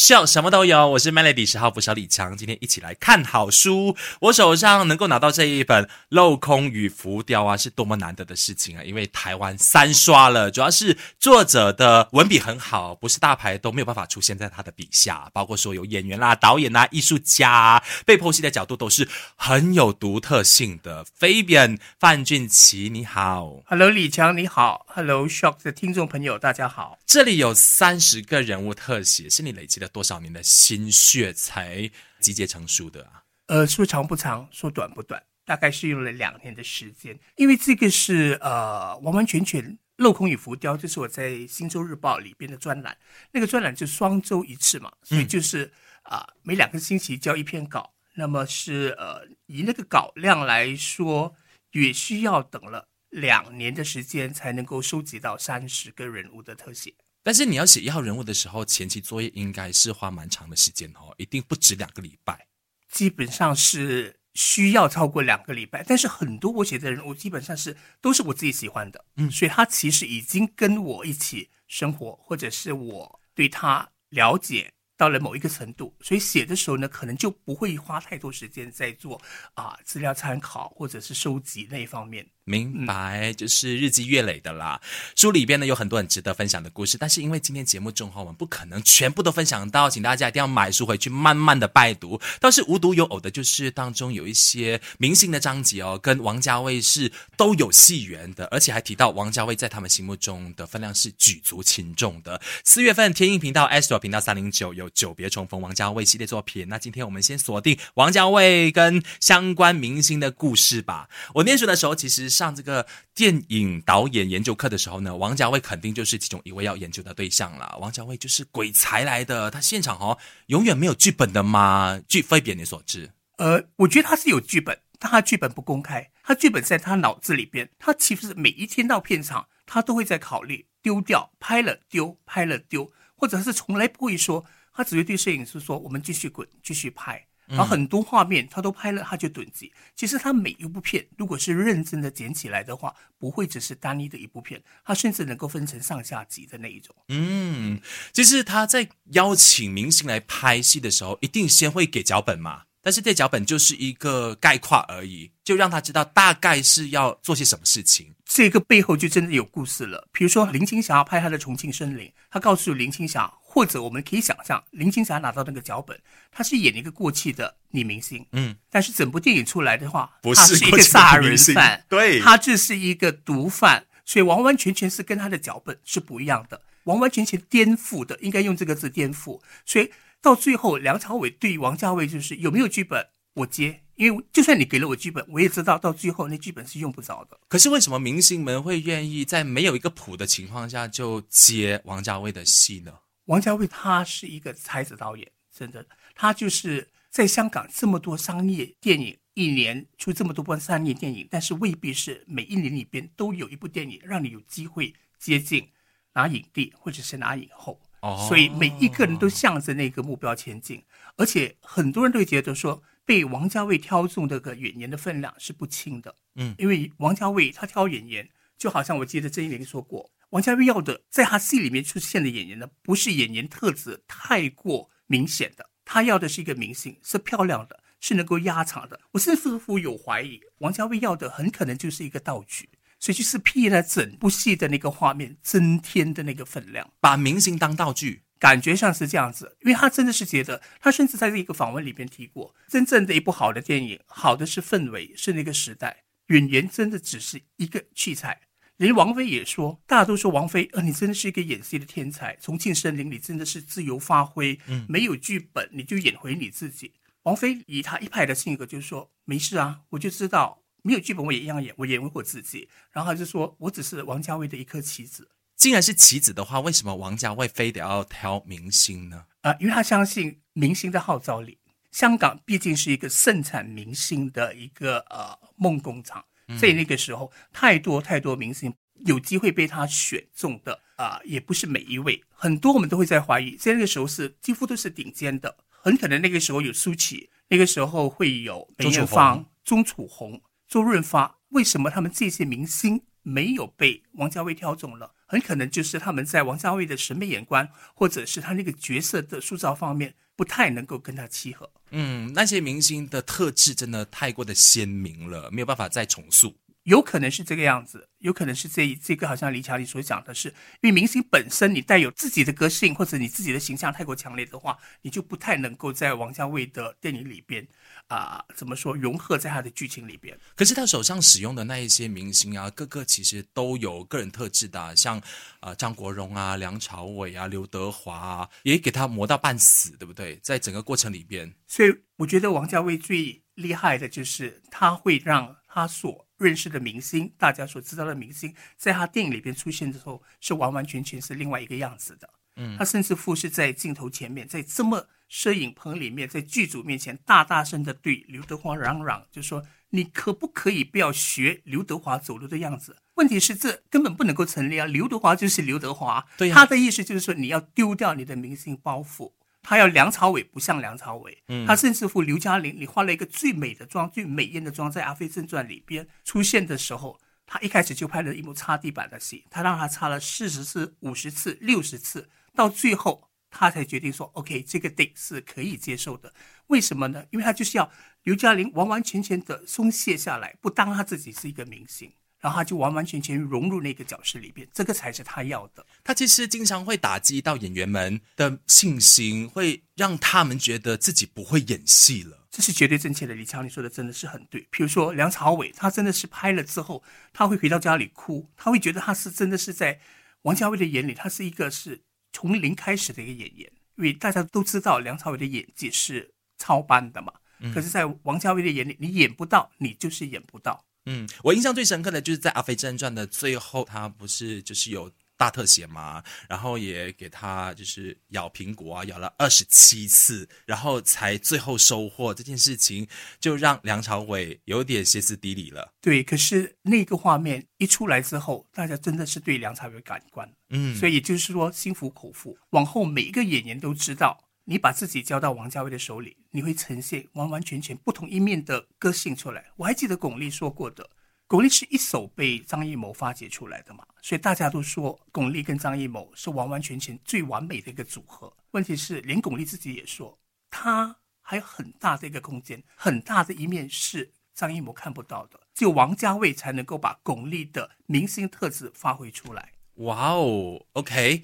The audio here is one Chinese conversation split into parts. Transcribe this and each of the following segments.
秀什么都有，我是 Melody 十号，不小李强。今天一起来看好书。我手上能够拿到这一本《镂空与浮雕》啊，是多么难得的事情啊！因为台湾三刷了，主要是作者的文笔很好，不是大牌都没有办法出现在他的笔下。包括说有演员啦、导演啦、艺术家，被剖析的角度都是很有独特性的。Fabian 范俊奇，你好，Hello 李强，你好，Hello Shock 的听众朋友，大家好。这里有三十个人物特写，是你累积了多少年的心血才集结成书的啊？呃，说长不长，说短不短，大概是用了两年的时间。因为这个是呃完完全全镂空与浮雕，就是我在《新洲日报》里边的专栏，那个专栏就双周一次嘛，所以就是啊每两个星期交一篇稿。那么是呃以那个稿量来说，也需要等了两年的时间才能够收集到三十个人物的特写。但是你要写一号人物的时候，前期作业应该是花蛮长的时间哦，一定不止两个礼拜。基本上是需要超过两个礼拜。但是很多我写的人物基本上是都是我自己喜欢的，嗯，所以他其实已经跟我一起生活，或者是我对他了解到了某一个程度，所以写的时候呢，可能就不会花太多时间在做啊资料参考或者是收集那一方面。明白，就是日积月累的啦。书里边呢有很多很值得分享的故事，但是因为今天节目中哈，我们不可能全部都分享到，请大家一定要买书回去慢慢的拜读。倒是无独有偶的，就是当中有一些明星的章节哦，跟王家卫是都有戏缘的，而且还提到王家卫在他们心目中的分量是举足轻重的。四月份天映频道 Astro 频道三零九有久别重逢王家卫系列作品，那今天我们先锁定王家卫跟相关明星的故事吧。我念书的时候其实。上这个电影导演研究课的时候呢，王家卫肯定就是其中一位要研究的对象了。王家卫就是鬼才来的，他现场哦永远没有剧本的吗？据非别人所知，呃，我觉得他是有剧本，但他剧本不公开，他剧本在他脑子里边。他其实每一天到片场，他都会在考虑丢掉，拍了丢，拍了丢，或者是从来不会说，他只会对摄影师说：“我们继续滚，继续拍。”然后很多画面他都拍了，他就囤积。其实他每一部片，如果是认真的剪起来的话，不会只是单一的一部片，他甚至能够分成上下集的那一种。嗯，其实他在邀请明星来拍戏的时候，一定先会给脚本嘛。但是这脚本就是一个概括而已，就让他知道大概是要做些什么事情。这个背后就真的有故事了。比如说林青霞拍她的《重庆森林》，他告诉林青霞，或者我们可以想象，林青霞拿到那个脚本，她是演一个过气的女明星，嗯，但是整部电影出来的话，不是一个杀人犯，对，她这是一个毒贩，所以完完全全是跟她的脚本是不一样的，完完全全颠覆的，应该用这个字颠覆，所以。到最后，梁朝伟对王家卫就是有没有剧本，我接，因为就算你给了我剧本，我也知道到最后那剧本是用不着的。可是为什么明星们会愿意在没有一个谱的情况下就接王家卫的戏呢？王家卫他是一个才子导演，真的，他就是在香港这么多商业电影，一年出这么多部商业电影，但是未必是每一年里边都有一部电影让你有机会接近拿影帝或者是拿影后。所以每一个人都向着那个目标前进，而且很多人都觉得说，被王家卫挑中这个演员的分量是不轻的。嗯，因为王家卫他挑演员，就好像我记得郑一玲说过，王家卫要的在他戏里面出现的演员呢，不是演员特质太过明显的，他要的是一个明星，是漂亮的，是能够压场的。我甚至乎有怀疑，王家卫要的很可能就是一个道具。所以就是替了整部戏的那个画面增添的那个分量，把明星当道具，感觉上是这样子。因为他真的是觉得，他甚至在这一个访问里边提过，真正的一部好的电影，好的是氛围，是那个时代，演员真的只是一个器材。连王菲也说，大家都说王菲，呃，你真的是一个演戏的天才，重庆森林里真的是自由发挥，嗯，没有剧本你就演回你自己。王菲以她一派的性格，就是说没事啊，我就知道。没有剧本我也一样演，我演回我自己。然后他就说我只是王家卫的一颗棋子。既然是棋子的话，为什么王家卫非得要挑明星呢？啊，因为他相信明星的号召力。香港毕竟是一个盛产明星的一个呃梦工厂，在那个时候，太多太多明星有机会被他选中的啊，也不是每一位。很多我们都会在怀疑，在那个时候是几乎都是顶尖的，很可能那个时候有舒淇，那个时候会有梅艳芳、钟楚红。周润发为什么他们这些明星没有被王家卫挑中了？很可能就是他们在王家卫的审美眼光，或者是他那个角色的塑造方面，不太能够跟他契合。嗯，那些明星的特质真的太过的鲜明了，没有办法再重塑。有可能是这个样子，有可能是这这个好像李强你所讲的是，因为明星本身你带有自己的个性或者你自己的形象太过强烈的话，你就不太能够在王家卫的电影里边啊、怎么说融合在他的剧情里边。可是他手上使用的那一些明星啊，个个其实都有个人特质的啊、像啊张国荣啊、梁朝伟啊、刘德华啊，也给他磨到半死，对不对？在整个过程里边，所以我觉得王家卫最厉害的就是他会让他所认识的明星，大家所知道的明星，在他电影里边出现的时候，是完完全全是另外一个样子的。嗯，他甚至乎是在镜头前面，在这么摄影棚里面，在剧组面前大大声的对刘德华嚷嚷，就说你可不可以不要学刘德华走路的样子？问题是这根本不能够成立啊！刘德华就是刘德华，对呀他的意思就是说你要丢掉你的明星包袱。他要梁朝伟不像梁朝伟，嗯他甚至乎刘嘉玲，你化了一个最美的妆、最美艳的妆，在《阿飞正传》里边出现的时候，他一开始就拍了一幕擦地板的戏，他让他擦了四十次、五十次、六十次，到最后他才决定说，OK，这个 date 是可以接受的。为什么呢？因为他就是要刘嘉玲完完全全的松懈下来，不当他自己是一个明星，然后他就完完全全融入那个角色里边，这个才是他要的。他其实经常会打击到演员们的信心，会让他们觉得自己不会演戏了。这是绝对正确的。李强，你说的真的是很对。比如说梁朝伟，他真的是拍了之后，他会回到家里哭，他会觉得他是真的是在王家卫的眼里，他是一个是从零开始的一个演员。因为大家都知道梁朝伟的演技是超班的嘛，可是，在王家卫的眼里，你演不到，你就是演不到。嗯，我印象最深刻的就是在《阿飞正传》的最后，他不是就是有大特写嘛，然后也给他就是咬苹果啊，咬了二十七次，然后才最后收获这件事情，就让梁朝伟有点歇斯底里了。对，可是那个画面一出来之后，大家真的是对梁朝伟感官，嗯，所以也就是说心服口服。往后每一个演员都知道，你把自己交到王家卫的手里，你会呈现完完全全不同一面的个性出来。我还记得巩俐说过的，巩俐是一手被张艺谋发掘出来的嘛，所以大家都说巩俐跟张艺谋是完完全全最完美的一个组合。问题是，连巩俐自己也说，她还有很大的一个空间，很大的一面是张艺谋看不到的，只有王家卫才能够把巩俐的明星特质发挥出来。哇哦，OK，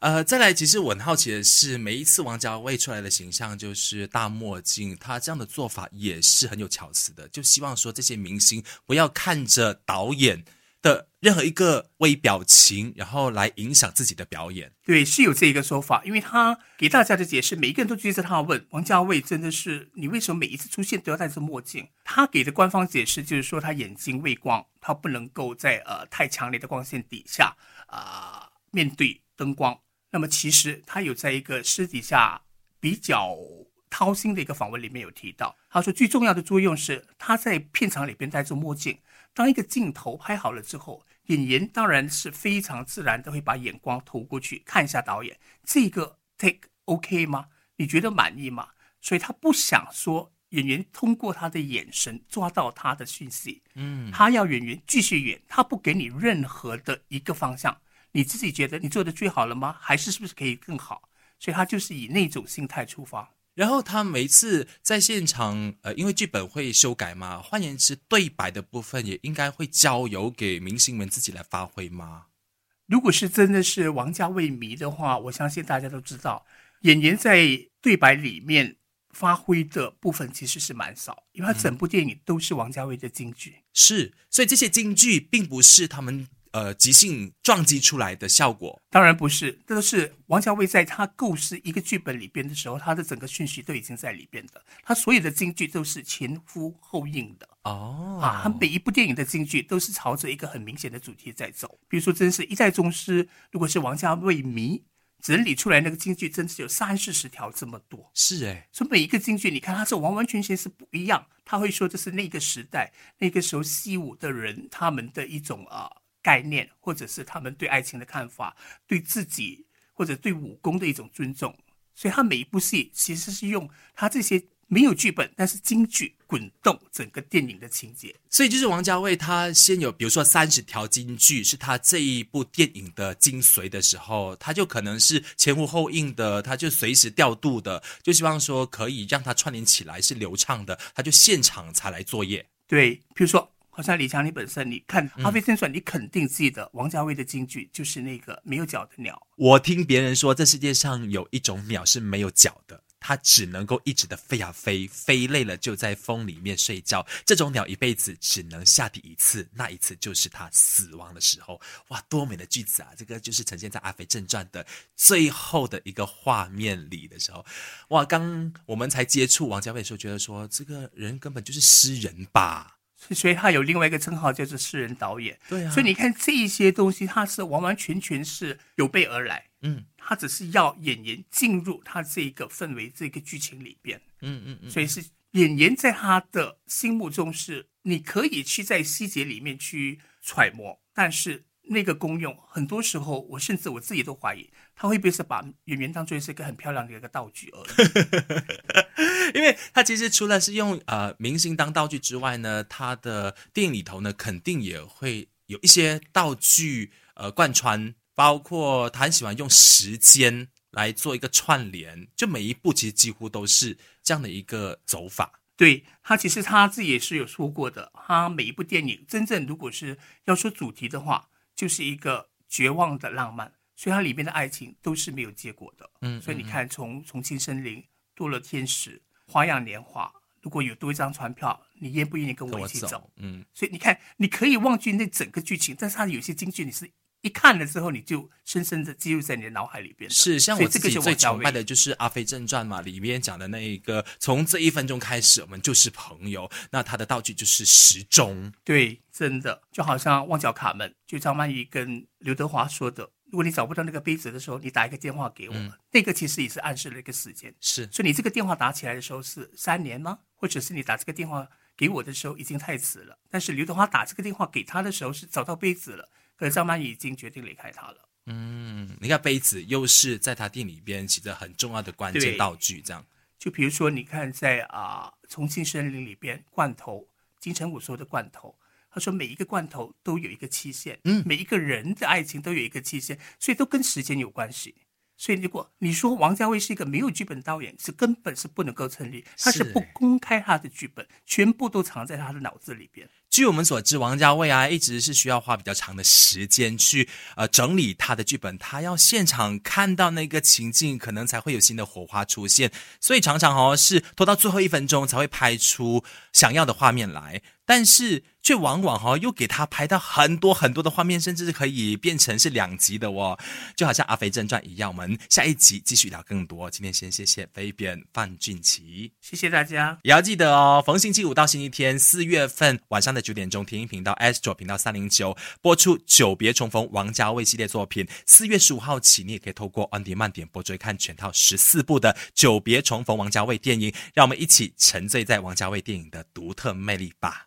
呃，再来，其实我很好奇的是，每一次王家卫出来的形象就是大墨镜，他这样的做法也是很有巧思的，就希望说这些明星不要看着导演的任何一个微表情，然后来影响自己的表演。对，是有这一个说法，因为他给大家的解释，每一个人都追着他问王家卫，真的是你为什么每一次出现都要戴着墨镜？他给的官方解释就是说他眼睛畏光，他不能够在呃太强烈的光线底下啊、面对灯光。那么其实他有在一个私底下比较掏心的一个访问里面有提到，他说最重要的作用是他在片场里边戴着墨镜，当一个镜头拍好了之后，演员当然是非常自然的会把眼光投过去看一下导演，这个 take OK 吗？你觉得满意吗？所以他不想说演员通过他的眼神抓到他的讯息，嗯，他要演员继续演，他不给你任何的一个方向，你自己觉得你做的最好了吗？还是是不是可以更好？所以他就是以那种心态出发。然后他每次在现场，呃，因为剧本会修改嘛，换言之，对白的部分也应该会交由给明星们自己来发挥吗？如果是真的是王家卫迷的话，我相信大家都知道，演员在对白里面发挥的部分其实是蛮少，因为他整部电影都是王家卫的京剧。是，所以这些京剧并不是他们呃即兴撞击出来的效果。当然不是，这都是王家卫在他构思一个剧本里边的时候，他的整个顺序都已经在里边的。他所有的京剧都是前呼后应的哦，啊，他每一部电影的京剧都是朝着一个很明显的主题在走。比如说，真是一代宗师，如果是王家卫迷整理出来那个京剧，真是有三四十条这么多。是诶，所以每一个京剧，你看它是完完全全是不一样。他会说这是那个时代、那个时候习武的人他们的一种啊、概念，或者是他们对爱情的看法，对自己或者对武功的一种尊重。所以他每一部戏其实是用他这些没有剧本，但是京剧滚动整个电影的情节。所以就是王家卫他先有，比如说三十条京剧是他这一部电影的精髓的时候，他就可能是前呼后应的，他就随时调度的，就希望说可以让它串联起来是流畅的，他就现场才来作业。对，比如说，好像李强，你本身你看《阿飞正传》，你肯定记得王家卫的京剧就是那个没有脚的鸟。我听别人说，这世界上有一种鸟是没有脚的。它只能够一直的飞啊飞，飞累了就在风里面睡觉。这种鸟一辈子只能下地一次，那一次就是它死亡的时候。哇，多美的句子啊！这个就是呈现在《阿飞正传》的最后的一个画面里的时候。哇，刚我们才接触王家卫的时候，觉得说这个人根本就是诗人吧。所以他有另外一个称号叫做诗人导演。对啊。所以你看这一些东西，他是完完全全是有备而来。嗯。他只是要演员进入他这个氛围、这个剧情里边，嗯嗯嗯，所以是演员在他的心目中是你可以去在细节里面去揣摩，但是那个功用很多时候，我甚至我自己都怀疑，他会不会是把演员当做是一个很漂亮的一个道具而已？因为他其实除了是用呃明星当道具之外呢，他的电影里头呢，肯定也会有一些道具呃贯穿。包括他很喜欢用时间来做一个串联，就每一部其实几乎都是这样的一个走法。对他，其实他自己也是有说过的，他每一部电影真正如果是要说主题的话，就是一个绝望的浪漫，所以它里面的爱情都是没有结果的。嗯，所以你看，从《重庆森林》《堕落天使》《花样年华》，如果有多一张船票，你愿不愿意跟我一起走？嗯，所以你看，你可以忘记那整个剧情，但是它有些京剧你是。一看了之后，你就深深的记录在你的脑海里边。是，像我自己最崇拜的就是《阿飞正传》嘛，里面讲的那一个，从这一分钟开始，我们就是朋友。那他的道具就是时钟。对，真的就好像《旺角卡门》，就张曼玉跟刘德华说的：“如果你找不到那个杯子的时候，你打一个电话给我。”那个其实也是暗示了一个时间。是，所以你这个电话打起来的时候是三年吗？或者是你打这个电话给我的时候已经太迟了？但是刘德华打这个电话给他的时候是找到杯子了。可是张曼玉已经决定离开他了。嗯，你看杯子又是在他店里边起着很重要的关键道具，这样。就比如说，你看在啊重庆森林里边，罐头金城武说的罐头，他说每一个罐头都有一个期限，嗯，每一个人的爱情都有一个期限，所以都跟时间有关系。所以如果你说王家卫是一个没有剧本导演，是根本是不能够成立。他是不公开他的剧本，全部都藏在他的脑子里边。据我们所知，王家卫啊，一直是需要花比较长的时间去呃整理他的剧本，他要现场看到那个情境，可能才会有新的火花出现，所以常常哦是拖到最后一分钟才会拍出想要的画面来。但是却往往哈又给他拍到很多很多的画面，甚至是可以变成是两集的哦，就好像《阿飞正传》一样。我们下一集继续聊更多。今天先谢谢飞边范俊奇，谢谢大家。也要记得哦，逢星期五到星期天，四月份晚上的九点钟，天音频道 Astro 频道三零九播出《久别重逢》王家卫系列作品。四月十五号起，你也可以透过 On Demand 点播追看全套十四部的《久别重逢》王家卫电影。让我们一起沉醉在王家卫电影的独特魅力吧。